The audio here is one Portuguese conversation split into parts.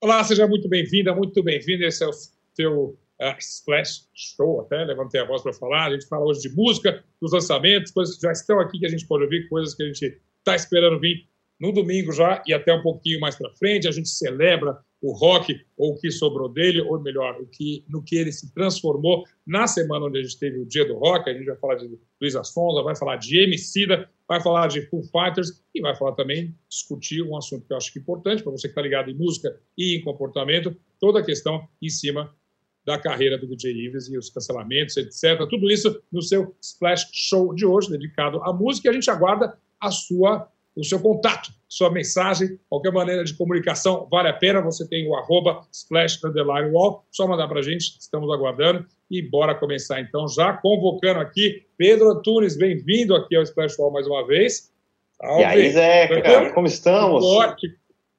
Olá, seja muito bem-vinda, muito bem-vindo. Esse é o seu uh, Splash Show, até levantei a voz para falar. A gente fala hoje de música, dos lançamentos, coisas que já estão aqui que a gente pode ouvir, coisas que a gente está esperando vir no domingo já e até um pouquinho mais para frente. A gente celebra o rock, ou o que sobrou dele, ou melhor, o que, no que ele se transformou na semana onde a gente teve o Dia do Rock. A gente vai falar de Luiz Sonza, vai falar de Emicida, vai falar de Foo Fighters e vai falar também, discutir um assunto que eu acho que é importante para você que está ligado em música e em comportamento, toda a questão em cima da carreira do DJ Ives e os cancelamentos, etc. Tudo isso no seu Splash Show de hoje, dedicado à música. E a gente aguarda a sua o seu contato, sua mensagem, qualquer maneira de comunicação, vale a pena. Você tem o arroba splash wall, só mandar para a gente, estamos aguardando. E bora começar então, já convocando aqui Pedro Antunes, bem-vindo aqui ao Splash Wall mais uma vez. Salve. E aí, Zé, cara, como estamos? Tudo ótimo.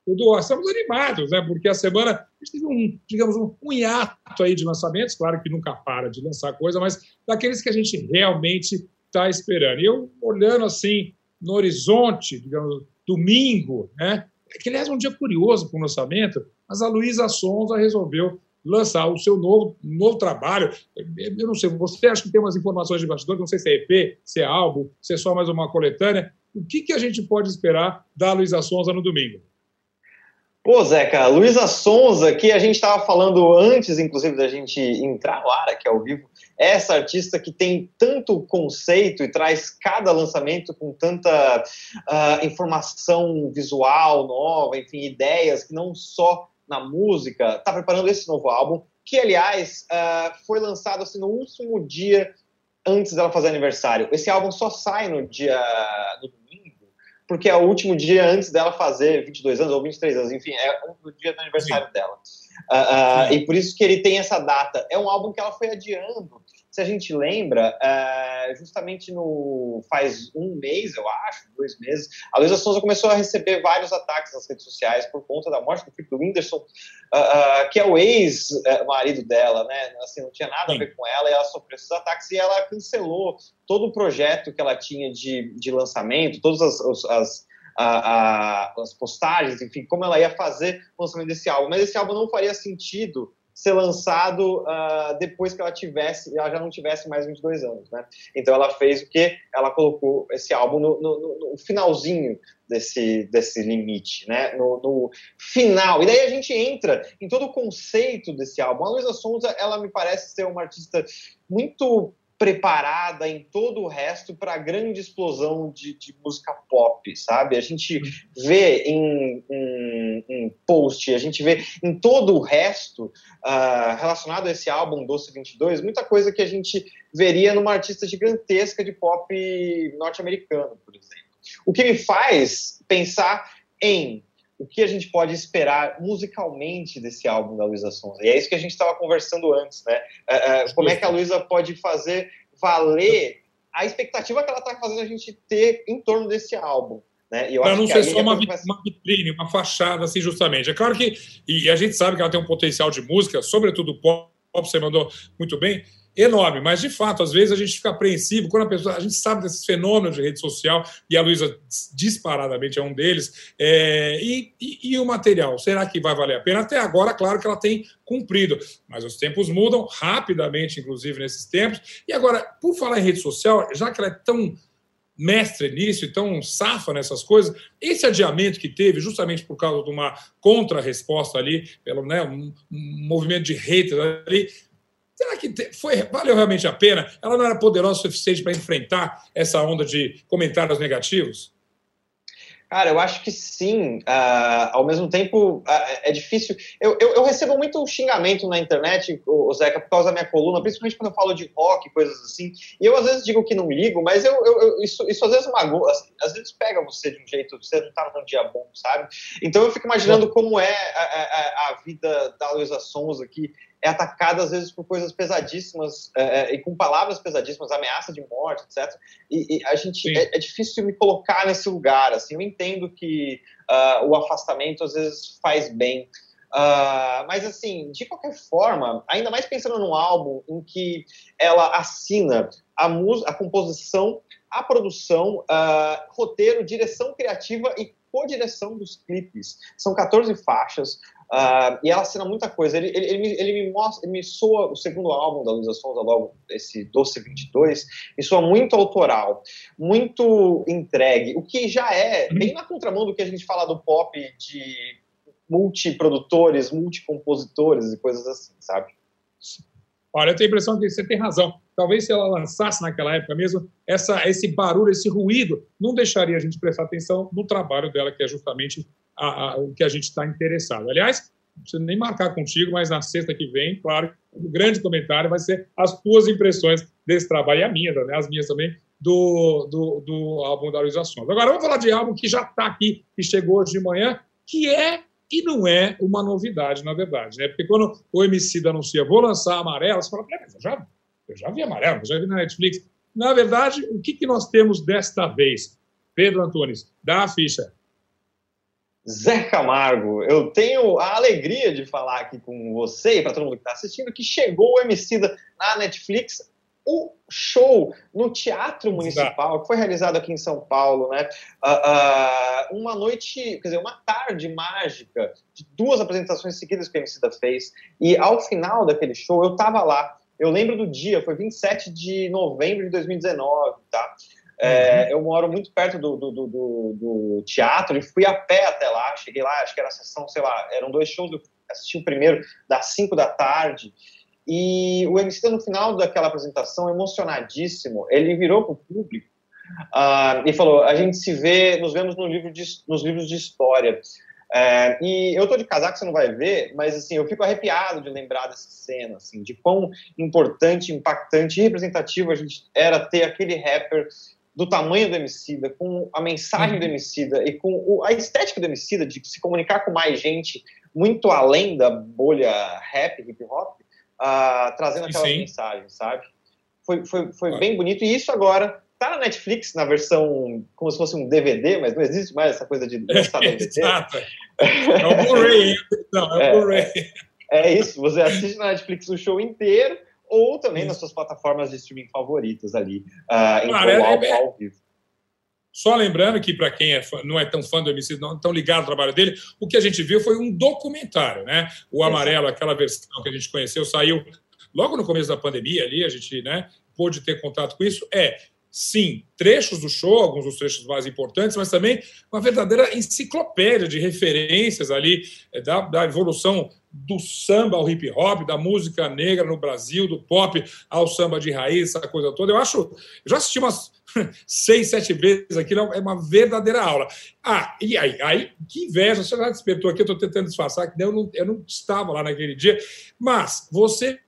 Tudo, estamos animados, né? Porque a semana a gente teve um, digamos, um, um hiato aí de lançamentos, claro que nunca para de lançar coisa, mas daqueles que a gente realmente está esperando. E eu olhando assim no horizonte, digamos, domingo, né? Que aliás é um dia curioso para o lançamento, mas a Luísa Sonza resolveu lançar o seu novo, novo trabalho. Eu não sei, você acha que tem umas informações de bastidor, não sei se é EP, se é álbum, se é só mais uma coletânea. O que, que a gente pode esperar da Luísa Sonza no domingo? Pô, Zeca, Luísa Sonza, que a gente estava falando antes, inclusive, da gente entrar no ar aqui ao vivo, é essa artista que tem tanto conceito e traz cada lançamento com tanta uh, informação visual nova, enfim, ideias que não só na música, está preparando esse novo álbum, que, aliás, uh, foi lançado assim, no último dia antes dela fazer aniversário. Esse álbum só sai no dia no porque é o último dia antes dela fazer 22 anos ou 23 anos, enfim, é o dia do aniversário Sim. dela. Uh, uh, e por isso que ele tem essa data. É um álbum que ela foi adiando se a gente lembra, é, justamente no faz um mês, eu acho, dois meses, a Luísa Souza começou a receber vários ataques nas redes sociais por conta da morte do do Whindersson, uh, uh, que é o ex-marido dela, né? Assim, não tinha nada Sim. a ver com ela, e ela sofreu esses ataques e ela cancelou todo o projeto que ela tinha de, de lançamento, todas as, as a, a, as postagens, enfim, como ela ia fazer o lançamento desse álbum. Mas esse álbum não faria sentido ser lançado uh, depois que ela tivesse, ela já não tivesse mais 22 anos, né? Então ela fez o que? Ela colocou esse álbum no, no, no finalzinho desse, desse limite, né? No, no, final. E daí a gente entra em todo o conceito desse álbum. A Luísa Sonza, ela me parece ser uma artista muito preparada em todo o resto para a grande explosão de, de, música pop, sabe? A gente vê em, em, em, post, a gente vê em todo o resto uh, relacionado a esse álbum Doce 22, muita coisa que a gente veria numa artista gigantesca de pop norte-americano, por exemplo. O que me faz pensar em o que a gente pode esperar musicalmente desse álbum da Luísa Sonza. E é isso que a gente estava conversando antes, né? Uh, uh, como é que a Luísa pode fazer valer a expectativa que ela está fazendo a gente ter em torno desse álbum. Né? Para não ser só uma, uma vitrine, uma fachada, assim, justamente. É claro que, e a gente sabe que ela tem um potencial de música, sobretudo pop, você mandou muito bem, enorme, mas de fato, às vezes a gente fica apreensivo quando a pessoa, a gente sabe desses fenômenos de rede social, e a Luísa disparadamente é um deles, é, e, e, e, o material, será que vai valer a pena? Até agora, claro que ela tem cumprido, mas os tempos mudam rapidamente, inclusive nesses tempos, e agora, por falar em rede social, já que ela é tão mestre nisso e tão safa nessas coisas, esse adiamento que teve, justamente por causa de uma contra-resposta ali, pelo né, um, um movimento de haters ali, Será que foi, valeu realmente a pena? Ela não era poderosa o suficiente para enfrentar essa onda de comentários negativos? Cara, eu acho que sim. Uh, ao mesmo tempo, uh, é difícil. Eu, eu, eu, recebo muito xingamento na internet, o Zeca, por causa da minha coluna, principalmente quando eu falo de rock, coisas assim. E eu às vezes digo que não ligo, mas eu, eu isso, isso às vezes magoa, assim, às vezes pega você de um jeito, você não tá num dia bom, sabe? Então eu fico imaginando como é a, a, a vida da Luísa Sonza, que é atacada às vezes por coisas pesadíssimas é, é, e com palavras pesadíssimas, ameaça de morte, etc. E, e a gente é, é, difícil me colocar nesse lugar. Assim, eu entendo que uh, o afastamento às vezes faz bem. Uh, mas assim, de qualquer forma, ainda mais pensando num álbum em que ela assina a, a composição, a produção, uh, roteiro, direção criativa e co-direção dos clipes. São 14 faixas uh, e ela assina muita coisa. Ele, ele, ele, me, ele, me, mostra, ele me soa o segundo álbum da Luísa Sonza, logo esse Doce 22, me soa muito autoral, muito entregue, o que já é bem na contramão do que a gente fala do pop de multiprodutores, multicompositores e coisas assim, sabe? Olha, eu tenho a impressão que você tem razão. Talvez se ela lançasse naquela época mesmo, essa, esse barulho, esse ruído, não deixaria a gente prestar atenção no trabalho dela, que é justamente a, a, o que a gente está interessado. Aliás, não preciso nem marcar contigo, mas na sexta que vem, claro, o grande comentário vai ser as tuas impressões desse trabalho, e a minha, né, as minhas também, do, do, do álbum da Luísa. Agora, vamos falar de álbum que já está aqui, que chegou hoje de manhã, que é e não é uma novidade, na verdade, né? Porque quando o MC anuncia, vou lançar amarelo, você fala, mas eu já, eu já vi amarelo, eu já vi na Netflix. Na verdade, o que, que nós temos desta vez? Pedro Antunes, dá a ficha. Zé Camargo, eu tenho a alegria de falar aqui com você e para todo mundo que está assistindo que chegou o MC na Netflix o show no Teatro Municipal, que foi realizado aqui em São Paulo, né? Uh, uh, uma noite, quer dizer, uma tarde mágica de duas apresentações seguidas que a Emicida fez. E ao final daquele show, eu estava lá. Eu lembro do dia, foi 27 de novembro de 2019, tá? É, uhum. eu moro muito perto do, do, do, do, teatro e fui a pé até lá. Cheguei lá, acho que era a sessão, sei lá, eram dois shows. Eu assisti o primeiro das 5 da tarde. E o MC, no final daquela apresentação, emocionadíssimo, ele virou para o público uh, e falou: A gente se vê, nos vemos no livro de, nos livros de história. É, e eu tô de casaco, você não vai ver, mas assim, eu fico arrepiado de lembrar dessa cena, assim, de quão importante, impactante e representativo a gente era ter aquele rapper do tamanho do Emicida, com a mensagem do uhum. Emicida e com o, a estética do Emicida de se comunicar com mais gente, muito além da bolha rap, hip hop, uh, trazendo aquela Sim. mensagem, sabe? Foi, foi, foi bem bonito. E isso agora tá na Netflix, na versão como se fosse um DVD, mas não existe mais essa coisa de lançar DVD. Exato. É o Blu-ray, não, é o é, Blu-ray. É isso, você assiste na Netflix o show inteiro, ou também isso. nas suas plataformas de streaming favoritas ali, uh, em Claro, é, ao, é, ao vivo. Só lembrando que, para quem é fã, não é tão fã do MC, não tão ligado ao trabalho dele, o que a gente viu foi um documentário, né? O Amarelo, aquela versão que a gente conheceu, saiu logo no começo da pandemia ali, a gente né, pôde ter contato com isso. É, sim, trechos do show, alguns dos trechos mais importantes, mas também uma verdadeira enciclopédia de referências ali é, da, da evolução do samba ao hip hop, da música negra no Brasil, do pop ao samba de raiz, essa coisa toda. Eu acho. Eu já assisti umas seis, sete vezes aquilo, é uma verdadeira aula. Ah, e aí? aí que inveja, você já despertou aqui, eu estou tentando disfarçar, que eu não, eu não estava lá naquele dia, mas você.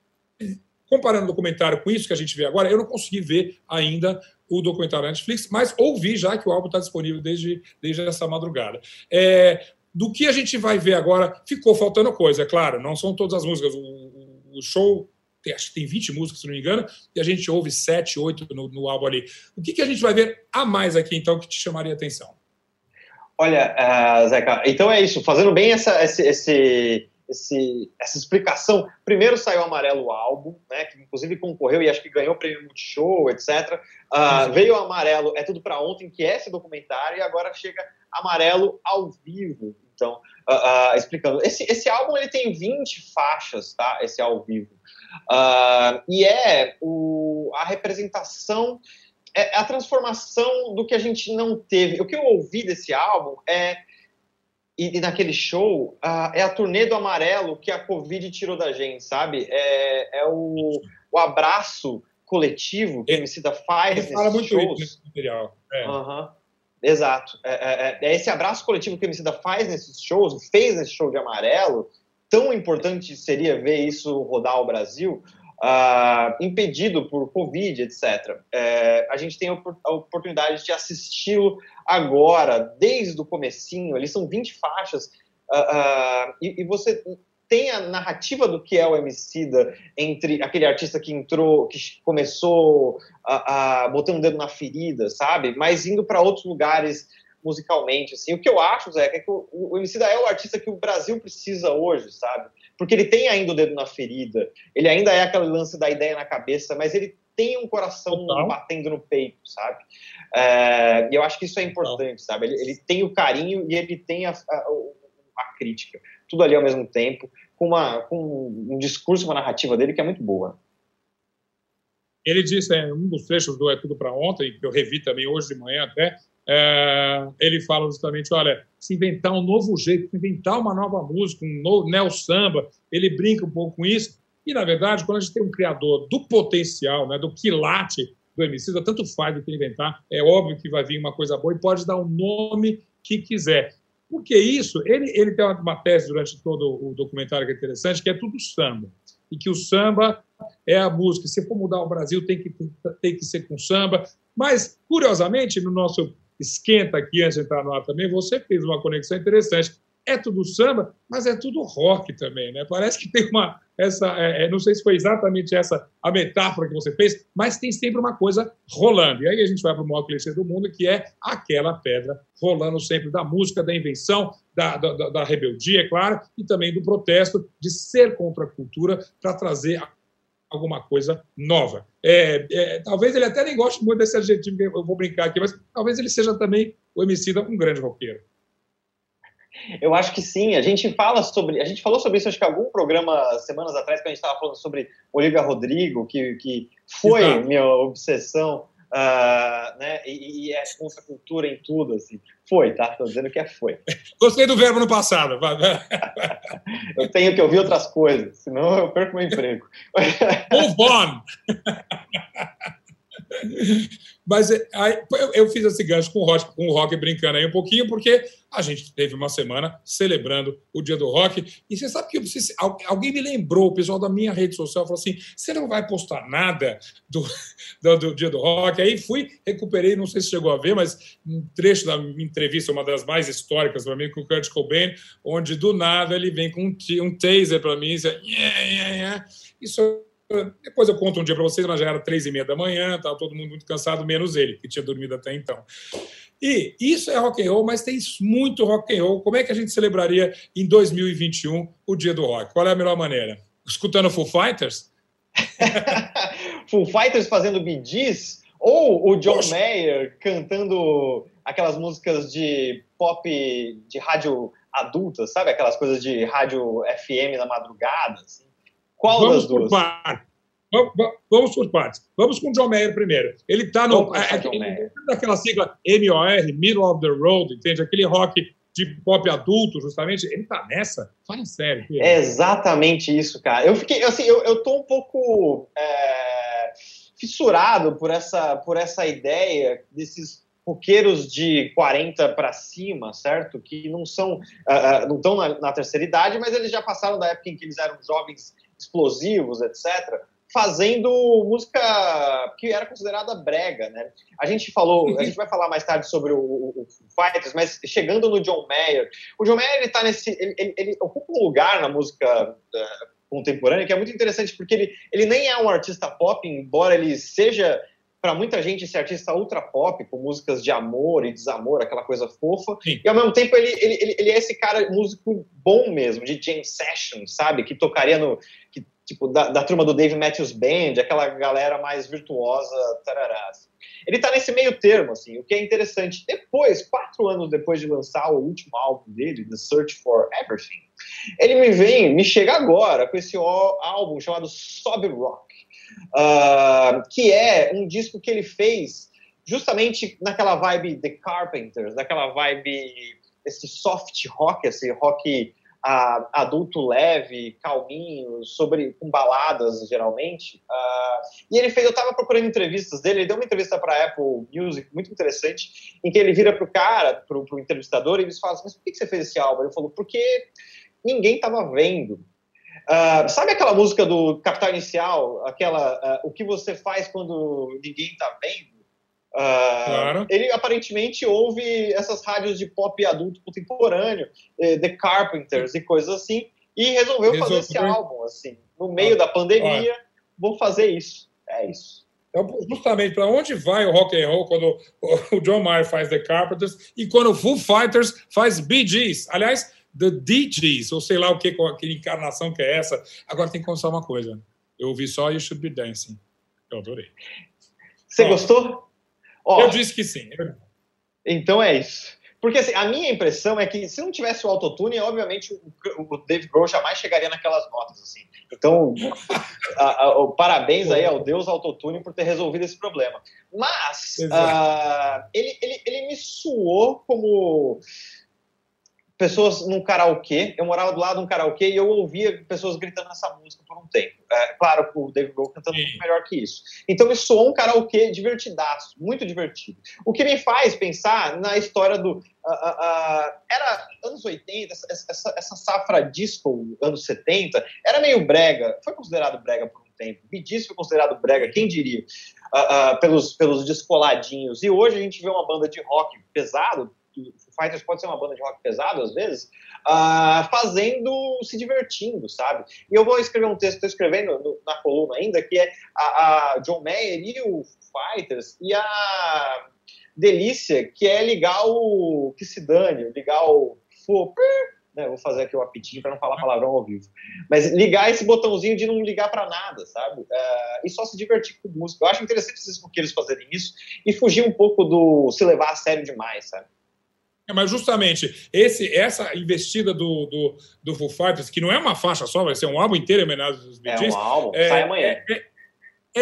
Comparando o documentário com isso que a gente vê agora, eu não consegui ver ainda o documentário da Netflix, mas ouvi já que o álbum está disponível desde, desde essa madrugada. É, do que a gente vai ver agora, ficou faltando coisa, é claro, não são todas as músicas. O, o show tem, acho que tem 20 músicas, se não me engano, e a gente ouve 7, 8 no, no álbum ali. O que, que a gente vai ver a mais aqui, então, que te chamaria a atenção? Olha, uh, Zeca, então é isso, fazendo bem essa, esse, esse, esse, essa explicação. Primeiro saiu Amarelo o álbum, né, que inclusive concorreu e acho que ganhou o prêmio Multishow, etc. Uh, uhum. veio o Amarelo É Tudo Pra Ontem, que é esse documentário, e agora chega Amarelo ao vivo, então, uh, uh, explicando. Esse, esse álbum ele tem 20 faixas, tá? Esse ao vivo. Uh, e é o, a representação, é a transformação do que a gente não teve. O que eu ouvi desse álbum é. E, e naquele show, é a turnê do amarelo que a Covid tirou da gente, sabe? É, é o, o abraço coletivo que a Emicida faz Ele fala muito shows. Isso nesse material. É. Uhum. Exato. É, é, é, esse abraço coletivo que a Emicida faz nesses shows, fez nesse show de amarelo, tão importante seria ver isso rodar o Brasil, uh, impedido por Covid, etc. É, a gente tem a oportunidade de assisti-lo agora, desde o comecinho, ali são 20 faixas, uh, uh, e, e, você tem a narrativa do que é o Emicida entre aquele artista que entrou, que começou a, a botando o dedo na ferida, sabe? Mas indo para outros lugares musicalmente, assim. O que eu acho, Zé, é que o, o Emicida é o artista que o Brasil precisa hoje, sabe? Porque ele tem ainda o dedo na ferida, ele ainda é aquele lance da ideia na cabeça, mas ele tem um coração Total. batendo no peito, sabe? É, e eu acho que isso é importante, Total. sabe? Ele, ele, tem o carinho e ele tem a, a, a, crítica. Tudo ali ao mesmo tempo, com, uma, com um discurso, uma narrativa dele que é muito boa. Ele disse, em um dos trechos do É Tudo para Ontem, que eu revi também hoje de manhã até, é, ele fala justamente, olha, se inventar um novo jeito, se inventar uma nova música, um novo neo samba, ele brinca um pouco com isso. E na verdade, quando a gente tem um criador do potencial, né, do quilate do Emicida, tanto faz do que inventar, é óbvio que vai vir uma coisa boa e pode dar o nome que quiser. Porque isso, ele, ele tem uma, tese durante todo o documentário que é interessante, que é tudo samba. E que o samba é a música. Se for mudar o Brasil, tem que, tem que ser com samba. Mas, curiosamente, no nosso esquenta aqui antes de entrar no ar também, você fez uma conexão interessante. É tudo samba, mas é tudo rock também, né? Parece que tem uma essa, é, é, não sei se foi exatamente essa a metáfora que você fez, mas tem sempre uma coisa rolando. E aí a gente vai para o maior clichê do mundo, que é aquela pedra rolando sempre da música, da invenção, da, da, da rebeldia, é claro, e também do protesto, de ser contra a cultura para trazer alguma coisa nova. É, é, talvez ele até nem goste muito desse adjetivo, eu vou brincar aqui, mas talvez ele seja também o Emicida um grande roqueiro. Eu acho que sim. A gente fala sobre, a gente falou sobre isso acho que algum programa semanas atrás que a gente estava falando sobre Olivia Rodrigo, que, que foi Exato. minha obsessão, uh, né? E, e é contra a cultura em tudo, assim. Foi, tá? Estou dizendo que é foi. Gostei do verbo no passado. eu tenho que ouvir outras coisas, senão eu perco meu emprego. Move on! Mas é, aí, eu fiz esse gancho com o, rock, com o rock brincando aí um pouquinho, porque a gente teve uma semana celebrando o dia do rock. E você sabe que alguém me lembrou, o pessoal da minha rede social falou assim: você não vai postar nada do, do, do, dia do rock? Aí fui, recuperei, não sei se chegou a ver, mas um trecho da entrevista, uma das mais históricas para mim, com o Kurt Cobain, onde do nada ele vem com um, um taser para mim e diz: yeah, yeah, yeah. Isso depois eu conto um dia para vocês, mas já era três e meia da manhã, estava todo mundo muito cansado, menos ele, que tinha dormido até então. E isso é rock and roll, mas tem muito rock and roll. Como é que a gente celebraria em 2021 o dia do rock? Qual é a melhor maneira? Escutando Full Fighters? Full Fighters fazendo Gees? Ou o John Poxa. Mayer cantando aquelas músicas de pop de rádio adulta, sabe? Aquelas coisas de rádio FM na madrugada, assim. Qual vamos das duas? Vamos, vamos por partes. Vamos com o John Mayer primeiro. Ele está no. É, é, daquela sigla MOR, Middle of the Road, entende? Aquele rock de pop adulto, justamente. Ele está nessa? Fala sério. É exatamente isso, cara. Eu fiquei. Assim, eu, eu tô um pouco. É, fissurado por essa, por essa ideia desses roqueiros de 40 para cima, certo? Que não são, uh, não estão na, na, terceira idade, mas eles já passaram da época em que eles eram jovens explosivos, etc., fazendo música que era considerada brega, né? A gente falou, a gente vai falar mais tarde sobre o, o, o Fighters, mas chegando no John Mayer, o John Mayer ele tá nesse, ele, ele, ele ocupa um lugar na música uh, contemporânea que é muito interessante porque ele, ele nem é um artista pop, embora ele seja para muita gente esse artista ultra pop, com músicas de amor e desamor, aquela coisa fofa, Sim. e ao mesmo tempo ele, ele, ele, é esse cara músico bom mesmo, de jam session, sabe? Que tocaria no. Que, tipo, da, da turma do Dave Matthews Band, aquela galera mais virtuosa, tarará. Assim. Ele tá nesse meio termo, assim, o que é interessante. Depois, quatro anos depois de lançar o último álbum dele, The Search for Everything, ele me vem, me chega agora com esse álbum chamado Sob Rock uh, que é um disco que ele fez justamente naquela vibe The Carpenters, naquela vibe esse soft rock, esse rock uh, adulto leve, calminho, sobre com baladas geralmente. Uh, e ele fez, eu estava procurando entrevistas dele, ele deu uma entrevista para Apple Music muito interessante, em que ele vira pro cara, pro, pro entrevistador, e eles falam: assim, "Mas por que você fez esse álbum?" Ele falou: "Porque ninguém estava vendo." Uh, sabe aquela música do Capital Inicial? Aquela, uh, o que você faz quando ninguém está vendo? Uh, claro. Ele aparentemente ouve essas rádios de pop adulto contemporâneo, eh, The Carpenters e coisas assim, e resolveu Resolve. fazer esse álbum, assim, no meio da pandemia, vou fazer isso. É isso. Então, justamente para onde vai o rock and roll quando o John Mayer faz The Carpenters e quando o Foo Fighters faz Bee Gees. Aliás, The DJs, ou sei lá o que, que encarnação que é essa. Agora tem que constar uma coisa. Eu ouvi só You Should Be Dancing. Eu adorei. Você gostou? eu disse que sim. Então é isso. Porque assim, a minha impressão é que se não tivesse o autotune, obviamente o, o Dave Grohl jamais chegaria naquelas notas. Assim. Então, a, a, o parabéns aí ao Deus autotune por ter resolvido esse problema. Mas uh, ele, ele, ele me suou como pessoas num karaokê. Eu morava do lado de um karaokê e eu ouvia pessoas gritando essa música por um tempo. É, claro, o David Grohl cantando muito melhor que isso. Então me soou um karaokê divertidaço, muito divertido. O que me faz pensar na história do. Uh, uh, uh, era anos 80, essa, essa, essa, safra disco, anos 70, era meio brega. Foi considerado brega por um tempo. Bidis foi considerado brega, quem diria? pelos, pelos descoladinhos. E hoje a gente vê uma banda de rock pesado Fighters pode ser uma banda de rock pesado às vezes, uh, fazendo, se divertindo, sabe? E eu vou escrever um texto, estou escrevendo no, na coluna ainda, que é a, a John Mayer e o Fighters e a delícia que é ligar o que se dane, ligar o né, vou fazer aqui o apitinho para não falar palavrão ao vivo. Mas ligar esse botãozinho de não ligar para nada, sabe? Uh, e só se divertir com música. Eu acho interessante esses eles fazerem isso e fugir um pouco do se levar a sério demais, sabe? É, mas justamente esse, essa investida do, do, do Foo Fighters, que não é uma faixa só, vai ser um álbum inteiro em homenagem aos Bee É um álbum, é, sai amanhã. É, é,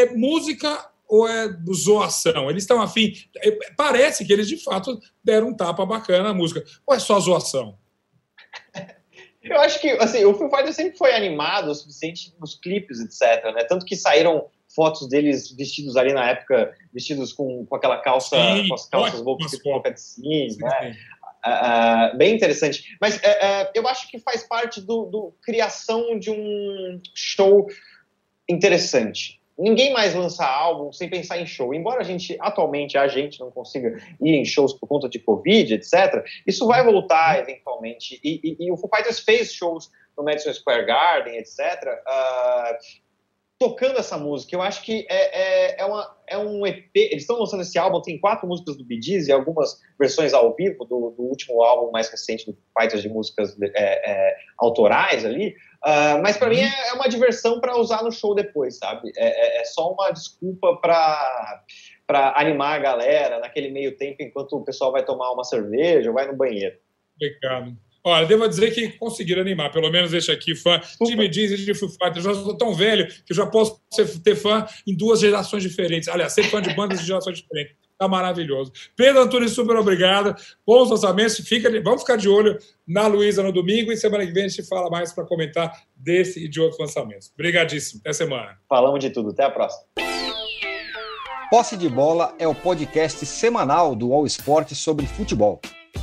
é, música ou é zoação? Eles estão afim. É, parece que eles de fato deram um tapa bacana na música. Ou é só zoação? Eu acho que assim, o Foo Fighters sempre foi animado o suficiente nos clipes, etc. Né? Tanto que saíram fotos deles vestidos ali na época, vestidos com, com aquela calça, Sim, com as calças roupas de boca de cima, Uh, bem interessante. Mas uh, eu acho que faz parte do, do, criação de um show interessante. Ninguém mais lança álbum sem pensar em show. Embora a gente, atualmente, a gente não consiga ir em shows por conta de Covid, etc., isso vai voltar eventualmente. E, e, e o Foo Fighters fez shows no Madison Square Garden, etc., tocando essa música. Eu acho que é, é, é, uma, é um EP. Eles estão lançando esse álbum, tem quatro músicas do Bee Gees e algumas versões ao vivo do, do último álbum mais recente do Fighters de músicas é, é, autorais ali. Uh, mas para uhum. mim é, é, uma diversão para usar no show depois, sabe? É, é, só uma desculpa para para animar a galera naquele meio tempo enquanto o pessoal vai tomar uma cerveja ou vai no banheiro. Obrigado. Olha, devo dizer que conseguiram animar, pelo menos este aqui, fã de Me Diz e de Foo Fighters. Eu já sou tão velho que eu já posso ser, ter fã em duas gerações diferentes. Aliás, ser fã de bandas de gerações diferentes. Tá maravilhoso. Pedro Antunes, super obrigado. Bons lançamentos. Fica, vamos ficar de olho na Luísa no domingo e semana que vem a gente fala mais para comentar desse e de outros lançamentos. Obrigadíssimo. Até semana. Falamos de tudo. Até a próxima. Posse de Bola é o podcast semanal do All Sport sobre futebol.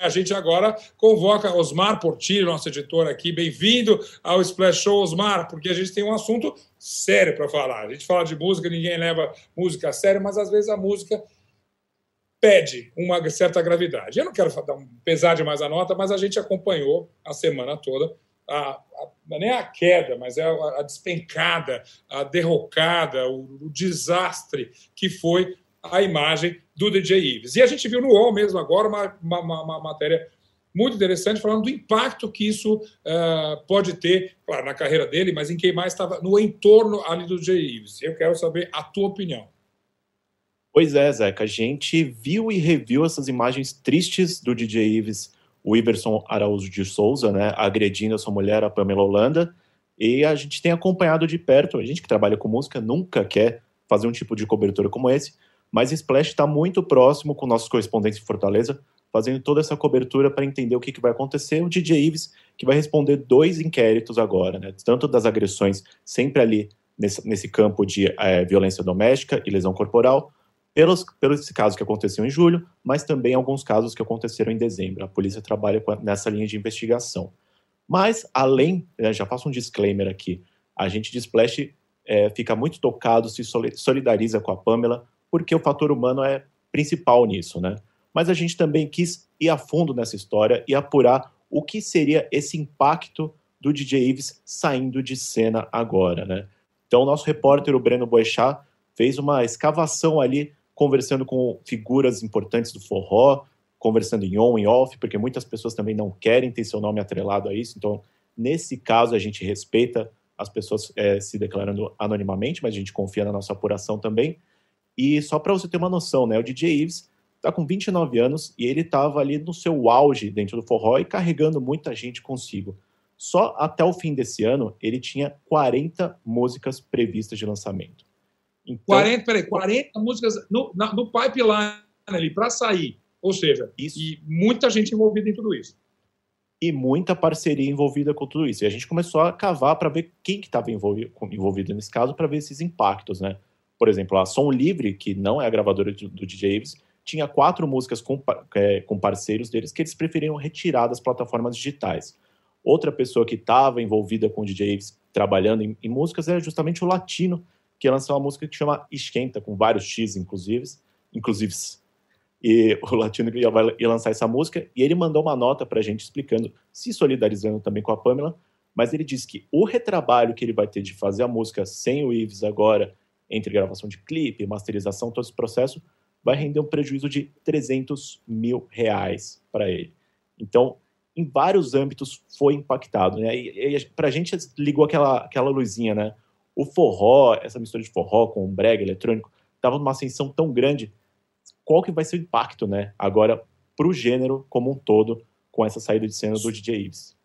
A gente agora convoca Osmar Portillo, nosso editor aqui. Bem-vindo ao Splash Show, Osmar, porque a gente tem um assunto sério para falar. A gente fala de música, ninguém leva música a sério, mas às vezes a música pede uma certa gravidade. Eu não quero dar um pesar demais a nota, mas a gente acompanhou a semana toda a, a, é nem a queda, mas é a, a despencada, a derrocada, o, o desastre que foi a imagem do DJ Ives. E a gente viu no UOL mesmo agora uma, uma, uma matéria muito interessante falando do impacto que isso uh, pode ter, claro, na carreira dele, mas em quem mais estava no entorno ali do DJ Ives. Eu quero saber a tua opinião. Pois é, Zeca, a gente viu e reviu essas imagens tristes do DJ Ives, o Iverson Araújo de Souza, né, agredindo a sua mulher, a Pamela Holanda, e a gente tem acompanhado de perto, a gente que trabalha com música nunca quer fazer um tipo de cobertura como esse, mas Splash está muito próximo com nossos correspondentes em Fortaleza, fazendo toda essa cobertura para entender o que, que vai acontecer. O DJ Ives, que vai responder dois inquéritos agora, né? tanto das agressões, sempre ali nesse, nesse campo de é, violência doméstica e lesão corporal, pelos, pelos casos que aconteceu em julho, mas também alguns casos que aconteceram em dezembro. A polícia trabalha nessa linha de investigação. Mas, além, né, já faço um disclaimer aqui, a gente de Splash é, fica muito tocado, se solidariza com a Pamela, porque o fator humano é principal nisso, né? mas a gente também quis ir a fundo nessa história e apurar o que seria esse impacto do DJ Ives saindo de cena agora, né? Então, o nosso repórter, o Breno Boechat, fez uma escavação ali, conversando com figuras importantes do forró, conversando em on e off, porque muitas pessoas também não querem ter seu nome atrelado a isso. Então, nesse caso, a gente respeita as pessoas é, se declarando anonimamente, mas a gente confia na nossa apuração também. E só para você ter uma noção, né, o DJ Ives está com 29 anos e ele estava ali no seu auge dentro do forró e carregando muita gente consigo. Só até o fim desse ano ele tinha 40 músicas previstas de lançamento. Então, 40, peraí, 40 músicas no, na, no pipeline ali para sair. Ou seja, isso. e muita gente envolvida em tudo isso. E muita parceria envolvida com tudo isso. E a gente começou a cavar para ver quem que estava envolvido, envolvido nesse caso, para ver esses impactos, né? Por exemplo, a Som Livre, que não é a gravadora do, DJ Aves, tinha quatro músicas com, é, com parceiros deles que eles preferiam retirar das plataformas digitais. Outra pessoa que estava envolvida com o DJ Aves, trabalhando em, em, músicas, era justamente o Latino, que lançou uma música que chama Esquenta, com vários X, inclusive. inclusive e o Latino ia, ia lançar essa música, e ele mandou uma nota para a gente explicando, se solidarizando também com a Pamela, mas ele disse que o retrabalho que ele vai ter de fazer a música sem o Ives agora, entre gravação de clipe, masterização, todo esse processo, vai render um prejuízo de 300 mil reais para ele. Então, em vários âmbitos foi impactado, né? E, e para a gente ligou aquela, aquela luzinha, né? O forró, essa mistura de forró com brega eletrônico, estava numa ascensão tão grande. Qual que vai ser o impacto, né? Agora para o gênero como um todo com essa saída de cena do DJ Ives?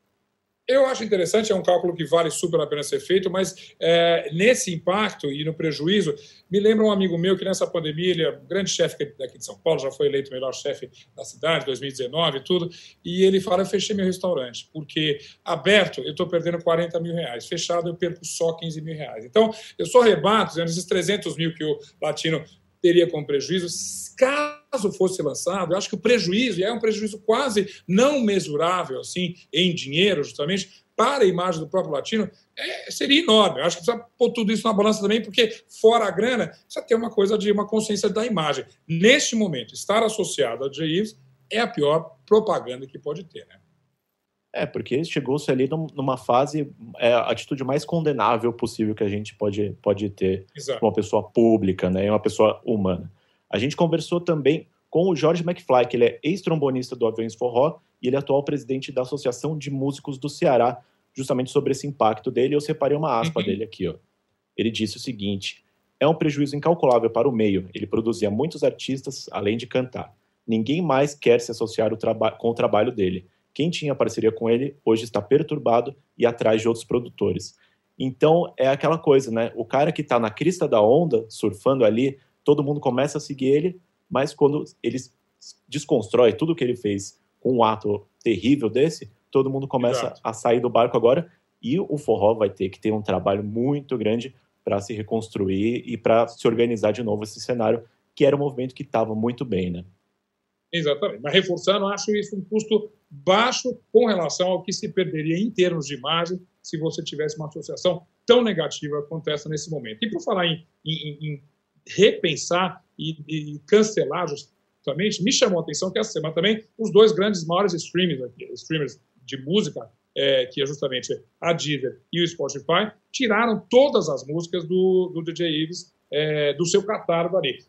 Eu acho interessante, é um cálculo que vale super a pena ser feito, mas é, nesse impacto e no prejuízo, me lembra um amigo meu que nessa pandemia, ele é um grande chefe daqui de São Paulo, já foi eleito o melhor chefe da cidade, 2019 e tudo, e ele fala, eu fechei meu restaurante, porque aberto eu estou perdendo 40 mil reais, fechado eu perco só 15 mil reais. Então, eu só rebato, esses 300 mil que o Latino teria como prejuízo, caso fosse lançado, eu acho que o prejuízo, e é um prejuízo quase não mesurável assim em dinheiro, justamente, para a imagem do próprio latino, é, seria enorme. Eu acho que precisa pôr tudo isso na balança também, porque fora a grana, precisa ter uma coisa de uma consciência da imagem. Neste momento, estar associado a Jay Ives é a pior propaganda que pode ter, né? É, porque chegou-se ali numa fase, é, a atitude mais condenável possível que a gente pode, pode ter Exato. com uma pessoa pública, né, uma pessoa humana. A gente conversou também com o Jorge McFly, que ele é ex-trombonista do Aviões Forró e ele é atual presidente da Associação de Músicos do Ceará, justamente sobre esse impacto dele. Eu separei uma aspa uhum. dele aqui. Ó. Ele disse o seguinte: é um prejuízo incalculável para o meio. Ele produzia muitos artistas, além de cantar. Ninguém mais quer se associar o com o trabalho dele. Quem tinha parceria com ele hoje está perturbado e atrás de outros produtores. Então é aquela coisa, né? O cara que está na crista da onda, surfando ali, todo mundo começa a seguir ele, mas quando ele desconstrói tudo que ele fez com um ato terrível desse, todo mundo começa Exato. a sair do barco agora e o forró vai ter que ter um trabalho muito grande para se reconstruir e para se organizar de novo esse cenário, que era um movimento que estava muito bem, né? Exatamente. Mas reforçando, acho isso um custo baixo com relação ao que se perderia em termos de imagem se você tivesse uma associação tão negativa quanto essa nesse momento. E por falar em, em, em repensar e, e, cancelar justamente, me chamou a atenção que essa semana também os dois grandes maiores streamers, streamers de música, é, que é justamente a Deezer e o Spotify, tiraram todas as músicas do, do DJ Ives é, do seu catálogo ali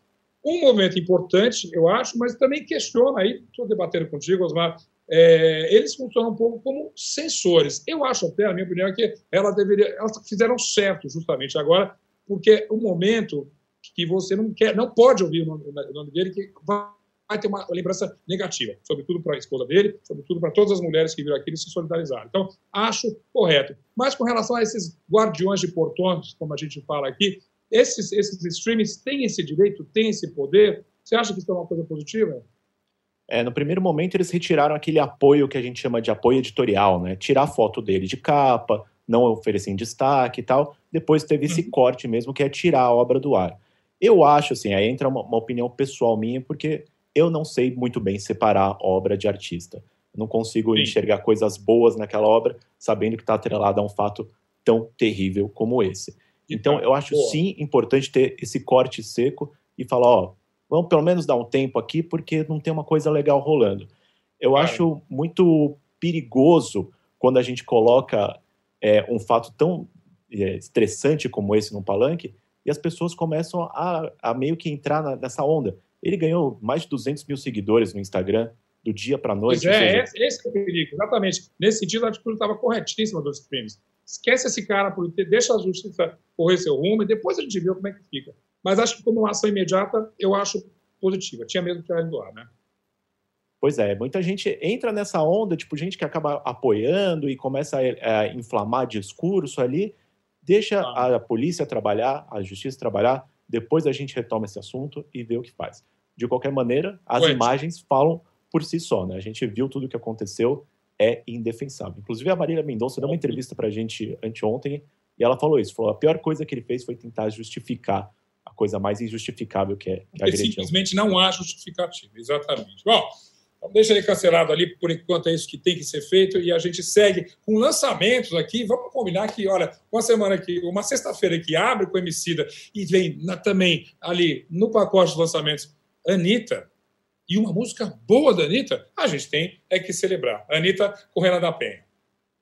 um movimento importante, eu acho, mas também questiona aí, estou debatendo contigo, Osmar, é, eles funcionam um pouco como sensores. Eu acho até, na minha opinião, que ela deveria, elas fizeram certo justamente agora, porque o momento que você não quer, não pode ouvir o nome, o nome dele, que vai ter uma lembrança negativa, sobretudo para a esposa dele, sobretudo para todas as mulheres que viram aqui e se solidarizaram. Então, acho correto. Mas com relação a esses guardiões de portões, como a gente fala aqui, esses, esses streamings têm esse direito, têm esse poder? Você acha que isso é uma coisa positiva? É, no primeiro momento eles retiraram aquele apoio que a gente chama de apoio editorial, né? Tirar a foto dele de capa, não oferecer em destaque e tal. Depois teve esse uhum. corte mesmo, que é tirar a obra do ar. Eu acho, assim, aí entra uma, uma, opinião pessoal minha, porque eu não sei muito bem separar obra de artista. não consigo Sim. enxergar coisas boas naquela obra, sabendo que está atrelada a um fato tão terrível como esse. Então, eu acho Boa. sim importante ter esse corte seco e falar, ó, vamos pelo menos dar um tempo aqui, porque não tem uma coisa legal rolando. Eu acho muito perigoso quando a gente coloca é, um fato tão é, estressante como esse no palanque e as pessoas começam a, a meio que entrar na, nessa onda. Ele ganhou mais de 200 mil seguidores no Instagram do dia para a noite. Pois é, seja... esse, é o perigo, exatamente. Nesse sentido, a atitude estava corretíssima dos crimes. Esquece esse cara, por ter, deixa a justiça correr seu rumo e depois a gente vê como é que fica. Mas acho que como uma ação imediata, eu acho positiva. Tinha medo de ele doar, né? Pois é, muita gente entra nessa onda, tipo, gente que acaba apoiando e começa a, a inflamar discurso ali, deixa ah. a polícia trabalhar, a justiça trabalhar, depois a gente retoma esse assunto e vê o que faz. De qualquer maneira, as Ué. imagens falam por si só, né? A gente viu tudo o que aconteceu, é indefensável. Inclusive, a Marília Mendonça deu uma entrevista pra gente anteontem e ela falou isso, falou, a pior coisa que ele fez foi tentar justificar a coisa mais injustificável que é, é Simplesmente não há justificativa, exatamente. Bom, então deixa ele cancelado ali, por enquanto é isso que tem que ser feito, e a gente segue com lançamentos aqui. Vamos combinar que, olha, uma semana aqui, uma sexta-feira que abre com Emicida e vem na, também ali no pacote de lançamentos Anitta, e uma música boa da Anitta, a gente tem é que celebrar. Anitta com Renan da Penha.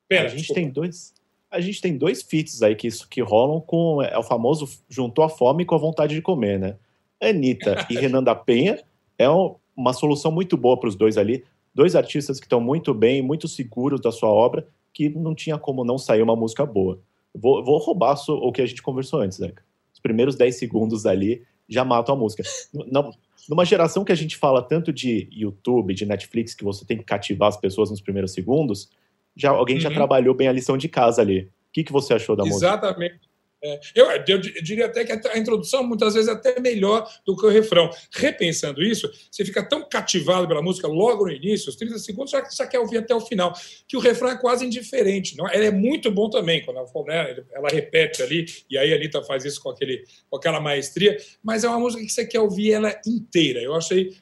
Pena, a gente desculpa. tem dois. A gente tem dois feats aí que, que rolam com. É o famoso juntou a fome com a vontade de comer, né? Anitta e Renan da Penha é um, uma solução muito boa para os dois ali. Dois artistas que estão muito bem, muito seguros da sua obra, que não tinha como não sair uma música boa. Vou, vou roubar o que a gente conversou antes, Zeca. Os primeiros 10 segundos ali já matam a música. Não, numa geração que a gente fala tanto de YouTube, de Netflix, que você tem que cativar as pessoas nos primeiros segundos, já alguém uhum. já trabalhou bem a lição de casa ali. O que, que você achou da Exatamente. música? Exatamente. É, eu, eu, diria até que a introdução muitas vezes é até melhor do que o refrão. Repensando isso, você fica tão cativado pela música logo no início, os 30 segundos, já, já quer ouvir até o final, que o refrão é quase indiferente. Não? Ela é muito bom também, quando ela, né, ela repete ali, e aí a Anitta faz isso com, aquele, com aquela maestria, mas é uma música que você quer ouvir ela inteira. Eu achei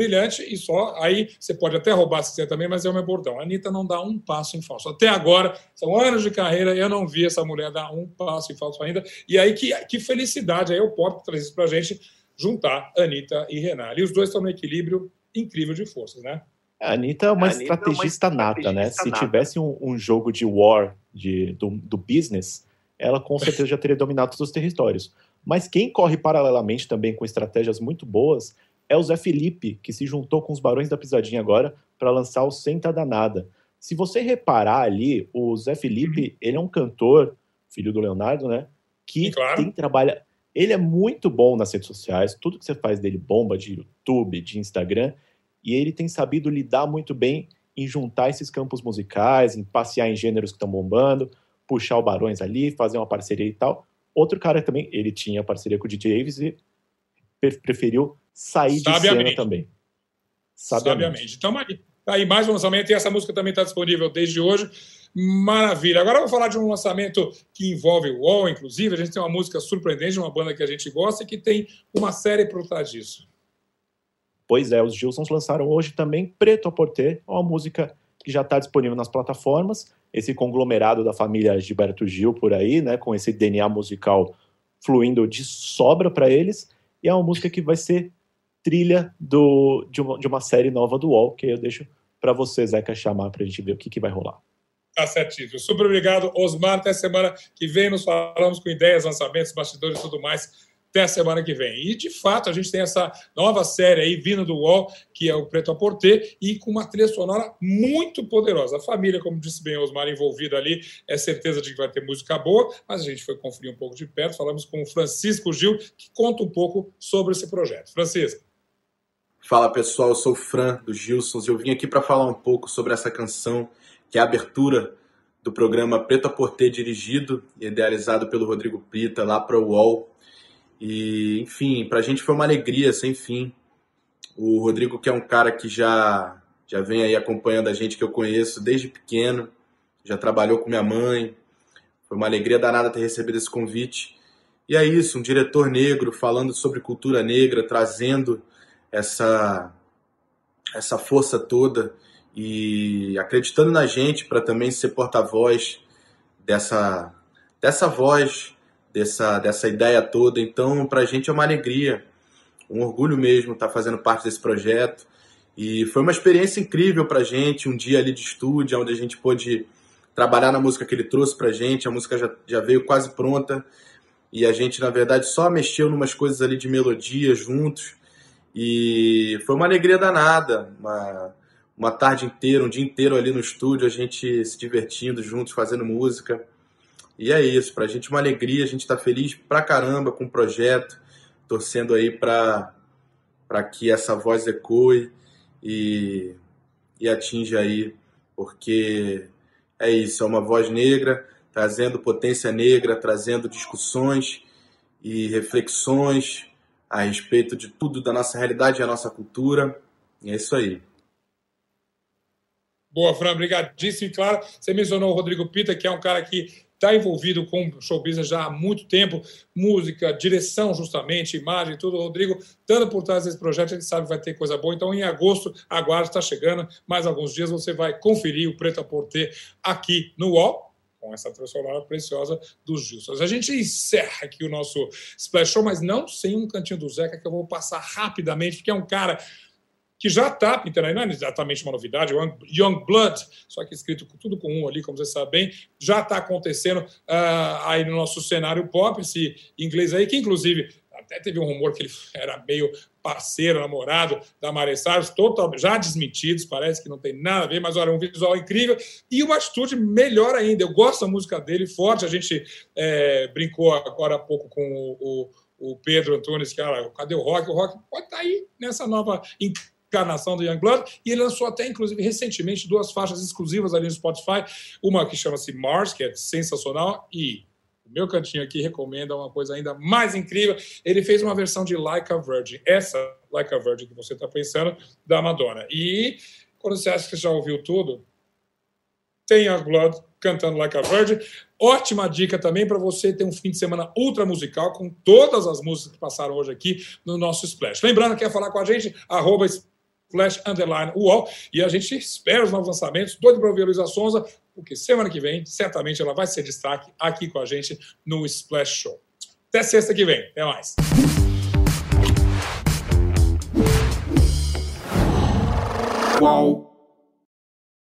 brilhante e só. Aí você pode até roubar se quiser também, mas é o meu bordão. A Anitta não dá um passo em falso. Até agora, são anos de carreira, eu não vi essa mulher dar um passo em falso ainda. E aí, que, que felicidade aí o pop traz isso pra gente juntar Anitta e Renan. E os dois estão no equilíbrio incrível de forças, né? A Anitta é uma, Anitta estrategista, é uma estrategista nata, né? Se tivesse um, um, jogo de war de, do, do business, ela com certeza já teria dominado todos os territórios. Mas quem corre paralelamente também com estratégias muito boas é o Zé Felipe, que se juntou com os Barões da Pisadinha agora para lançar o Senta Danada. Se você reparar ali, o Zé Felipe, uhum. ele é um cantor, filho do Leonardo, né? Que claro. tem trabalha. Ele é muito bom nas redes sociais, tudo que você faz dele bomba de YouTube, de Instagram, e ele tem sabido lidar muito bem em juntar esses campos musicais, em passear em gêneros que estão bombando, puxar o Barões ali, fazer uma parceria e tal. Outro cara também, ele tinha parceria com o DJ Davis e preferiu sair de cena também. Sabiamente. Sabiamente. Então, aí, aí mais um lançamento e essa música também está disponível desde hoje. Maravilha. Agora eu vou falar de um lançamento que envolve o UOL, inclusive. A gente tem uma música surpreendente, uma banda que a gente gosta e que tem uma série por trás disso. Pois é, os Gilsons lançaram hoje também Preto a Porter, uma música que já está disponível nas plataformas. Esse conglomerado da família Gilberto Gil por aí, né, com esse DNA musical fluindo de sobra para eles. E é uma música que vai ser trilha do, de, uma, de uma série nova do UOL, que eu deixo para você, Zeca, chamar para a gente ver o que, que vai rolar. Tá certíssimo. Super obrigado, Osmar. Até semana que vem nos falamos com ideias, lançamentos, bastidores e tudo mais até semana que vem. E, de fato, a gente tem essa nova série aí, vindo do UOL, que é o Preto a Porter, e com uma trilha sonora muito poderosa. A família, como disse bem Osmar, envolvida ali, é certeza de que vai ter música boa, mas a gente foi conferir um pouco de perto. Falamos com o Francisco Gil, que conta um pouco sobre esse projeto. Francisco. Fala pessoal, eu sou o Fran do Gilsons e eu vim aqui para falar um pouco sobre essa canção, que é a abertura do programa Preto a Porter, dirigido e idealizado pelo Rodrigo Prita, lá para o UOL, e, enfim, para a gente foi uma alegria sem fim. O Rodrigo, que é um cara que já, já vem aí acompanhando a gente, que eu conheço desde pequeno, já trabalhou com minha mãe. Foi uma alegria danada ter recebido esse convite. E é isso, um diretor negro falando sobre cultura negra, trazendo essa, essa força toda e acreditando na gente para também ser porta-voz dessa, dessa voz dessa, dessa ideia toda. Então, para a gente é uma alegria um orgulho mesmo estar fazendo parte desse projeto. E foi uma experiência incrível para a gente, um dia ali de estúdio, onde a gente pôde trabalhar na música que ele trouxe para a gente. A música já, já veio quase pronta e a gente, na verdade, só mexeu em umas coisas ali de melodia juntos. E foi uma alegria danada, uma, uma tarde inteira, um dia inteiro ali no estúdio, a gente se divertindo juntos, fazendo música. E é isso, pra gente uma alegria, a gente tá feliz pra caramba com o projeto, torcendo aí pra, pra que essa voz ecoe e, e atinja aí, porque é isso, é uma voz negra, trazendo potência negra, trazendo discussões e reflexões a respeito de tudo da nossa realidade e a nossa cultura. E é isso aí. Boa, Fran, obrigadíssimo. E claro, você mencionou o Rodrigo Pita, que é um cara que está envolvido com show business já há muito tempo, música, direção, justamente, imagem, tudo. O Rodrigo, dando por trás desse projeto, ele sabe que vai ter coisa boa. Então, em agosto, aguarde, está chegando. Mais alguns dias você vai conferir o Preto a Porter aqui no UOL com essa trilha preciosa dos Gilson. A gente encerra aqui o nosso Splash Show, mas não sem um cantinho do Zeca, que eu vou passar rapidamente, porque é um cara que já está pintando não é exatamente uma novidade, Young, Young Blood, só que escrito tudo com um ali, como vocês sabem, já está acontecendo uh, aí no nosso cenário pop, esse inglês aí, que inclusive até teve um rumor que ele era meio parceiro, namorado da Mari Salles, total, já desmentidos, parece que não tem nada a ver, mas olha, um visual incrível e uma atitude melhor ainda. Eu gosto da música dele, forte. A gente é, brincou agora há pouco com o, o, o Pedro Antunes, que, era, cadê o rock? O rock pode estar tá aí nessa nova encarnação do Youngblood, e ele lançou até, inclusive, recentemente, duas faixas exclusivas ali no Spotify, uma que chama-se Mars, que é sensacional, e o meu cantinho aqui recomenda uma coisa ainda mais incrível, ele fez uma versão de Like a Virgin, essa Like a Virgin que você está pensando, da Madonna. E quando você acha que já ouviu tudo, tem Youngblood cantando Like a Virgin. Ótima dica também para você ter um fim de semana ultra musical com todas as músicas que passaram hoje aqui no nosso Splash. Lembrando, quer falar com a gente? Arroba Flash Underline UOL. E a gente espera os novos lançamentos. Doido para ouvir a Luísa Sonza, porque semana que vem, certamente, ela vai ser destaque aqui com a gente no Splash Show. Até sexta que vem. Até mais. Uau.